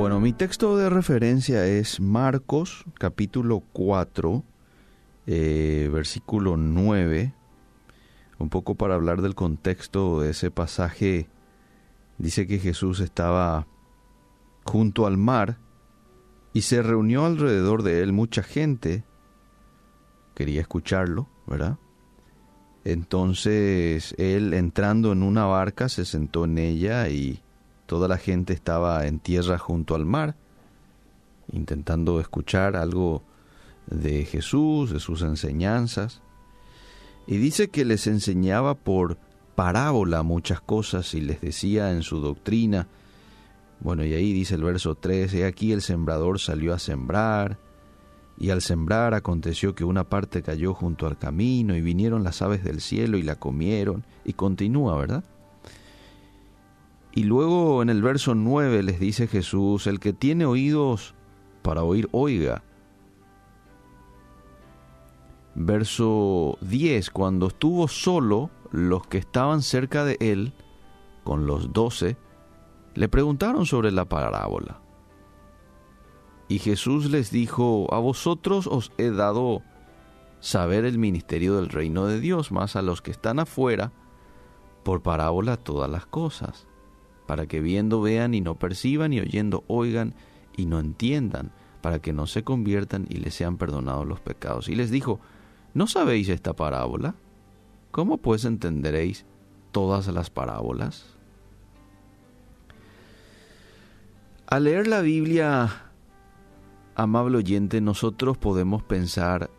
Bueno, mi texto de referencia es Marcos capítulo 4, eh, versículo 9, un poco para hablar del contexto de ese pasaje. Dice que Jesús estaba junto al mar y se reunió alrededor de él mucha gente. Quería escucharlo, ¿verdad? Entonces él entrando en una barca se sentó en ella y toda la gente estaba en tierra junto al mar, intentando escuchar algo de Jesús, de sus enseñanzas. Y dice que les enseñaba por parábola muchas cosas y les decía en su doctrina, bueno, y ahí dice el verso 3, he aquí el sembrador salió a sembrar, y al sembrar aconteció que una parte cayó junto al camino, y vinieron las aves del cielo y la comieron, y continúa, ¿verdad? Y luego en el verso 9 les dice Jesús, el que tiene oídos para oír, oiga. Verso 10, cuando estuvo solo, los que estaban cerca de él, con los doce, le preguntaron sobre la parábola. Y Jesús les dijo, a vosotros os he dado saber el ministerio del reino de Dios, más a los que están afuera, por parábola todas las cosas, para que viendo vean y no perciban y oyendo oigan y no entiendan, para que no se conviertan y les sean perdonados los pecados. Y les dijo, ¿no sabéis esta parábola? ¿Cómo pues entenderéis todas las parábolas? Al leer la Biblia, amable oyente, nosotros podemos pensar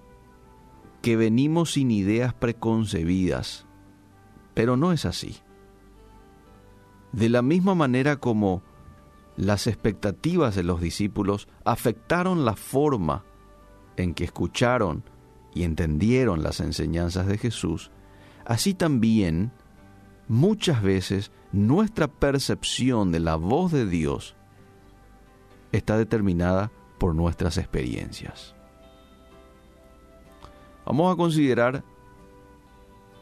que venimos sin ideas preconcebidas, pero no es así. De la misma manera como las expectativas de los discípulos afectaron la forma en que escucharon y entendieron las enseñanzas de Jesús, así también muchas veces nuestra percepción de la voz de Dios está determinada por nuestras experiencias. Vamos a considerar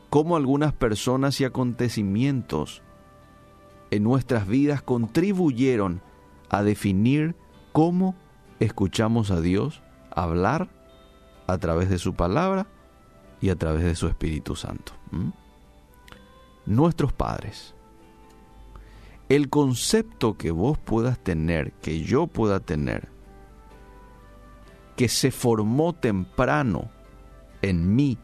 cómo algunas personas y acontecimientos en nuestras vidas contribuyeron a definir cómo escuchamos a Dios hablar a través de su palabra y a través de su Espíritu Santo. Nuestros padres el concepto que vos puedas tener, que yo pueda tener, que se formó temprano en mí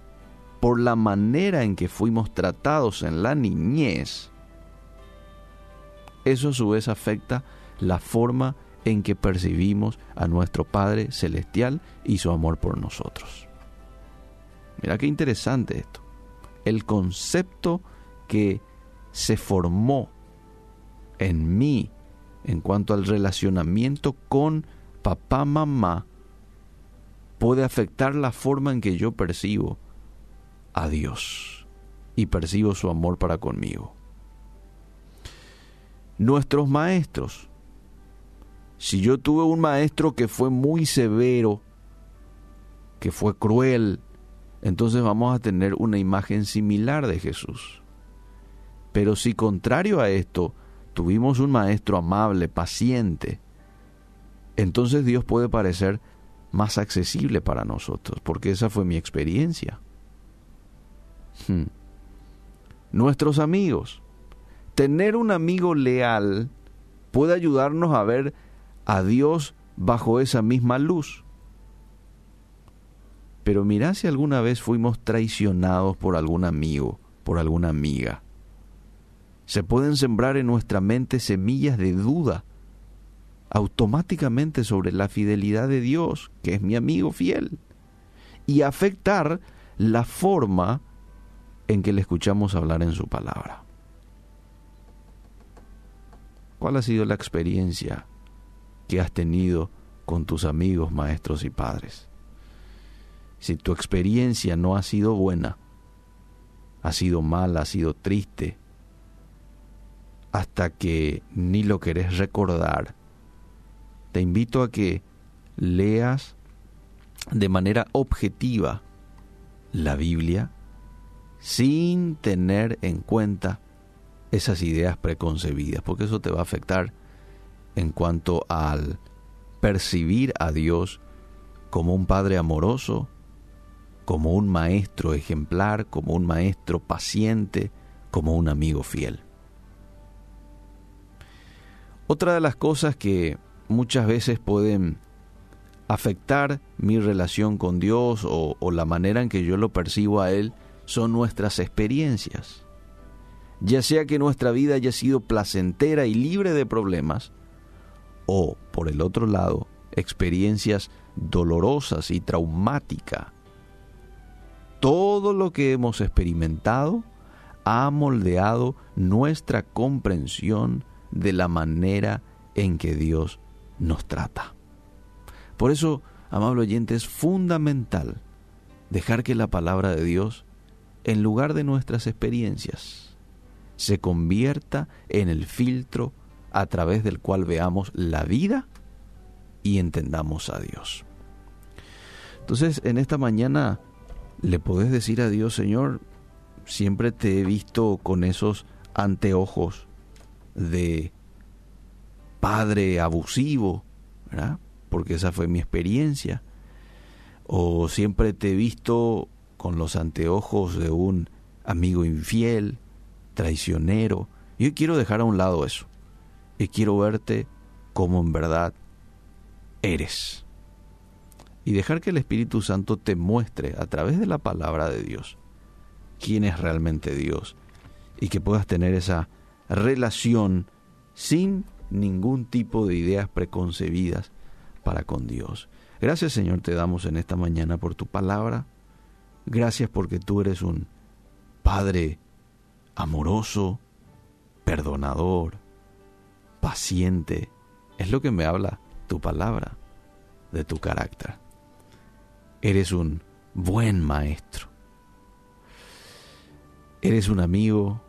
por la manera en que fuimos tratados en la niñez, eso a su vez afecta la forma en que percibimos a nuestro Padre Celestial y su amor por nosotros. Mira qué interesante esto. El concepto que se formó en mí en cuanto al relacionamiento con papá, mamá, puede afectar la forma en que yo percibo a Dios y percibo su amor para conmigo. Nuestros maestros. Si yo tuve un maestro que fue muy severo, que fue cruel, entonces vamos a tener una imagen similar de Jesús. Pero si contrario a esto, tuvimos un maestro amable, paciente, entonces Dios puede parecer más accesible para nosotros, porque esa fue mi experiencia. Hmm. Nuestros amigos. Tener un amigo leal puede ayudarnos a ver a Dios bajo esa misma luz. Pero mirá si alguna vez fuimos traicionados por algún amigo, por alguna amiga. Se pueden sembrar en nuestra mente semillas de duda automáticamente sobre la fidelidad de Dios, que es mi amigo fiel, y afectar la forma en que le escuchamos hablar en su palabra. ¿Cuál ha sido la experiencia que has tenido con tus amigos, maestros y padres? Si tu experiencia no ha sido buena, ha sido mala, ha sido triste, hasta que ni lo querés recordar. Te invito a que leas de manera objetiva la Biblia sin tener en cuenta esas ideas preconcebidas, porque eso te va a afectar en cuanto al percibir a Dios como un Padre amoroso, como un maestro ejemplar, como un maestro paciente, como un amigo fiel. Otra de las cosas que muchas veces pueden afectar mi relación con Dios o, la manera en que yo lo percibo a Él son nuestras experiencias. Ya sea que nuestra vida haya sido placentera y libre de problemas, o, por el otro lado, experiencias dolorosas y traumáticas. Todo lo que hemos experimentado ha moldeado nuestra comprensión de la manera en que Dios nos trata. Por eso, amable oyente, es fundamental dejar que la palabra de Dios, en lugar de nuestras experiencias, se convierta en el filtro a través del cual veamos la vida y entendamos a Dios. Entonces, en esta mañana le podés decir a Dios, Señor, siempre te he visto con esos anteojos de padre abusivo, ¿verdad? Porque esa fue mi experiencia. O siempre te he visto con los anteojos de un amigo infiel, traicionero. Yo quiero dejar a un lado eso. Y quiero verte como en verdad eres. Y dejar que el Espíritu Santo te muestre a través de la palabra de Dios quién es realmente Dios. Y que puedas tener esa relación sin ningún tipo de ideas preconcebidas para con Dios. Gracias Señor te damos en esta mañana por tu palabra. Gracias porque tú eres un Padre amoroso, perdonador, paciente. Es lo que me habla tu palabra de tu carácter. Eres un buen maestro. Eres un amigo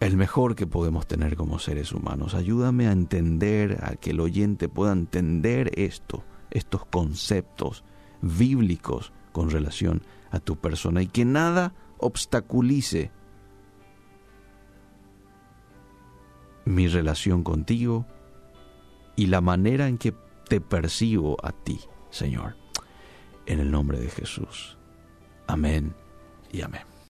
el mejor que podemos tener como seres humanos. Ayúdame a entender, a que el oyente pueda entender esto, estos conceptos bíblicos con relación a tu persona y que nada obstaculice mi relación contigo y la manera en que te percibo a ti, Señor. En el nombre de Jesús. Amén y amén.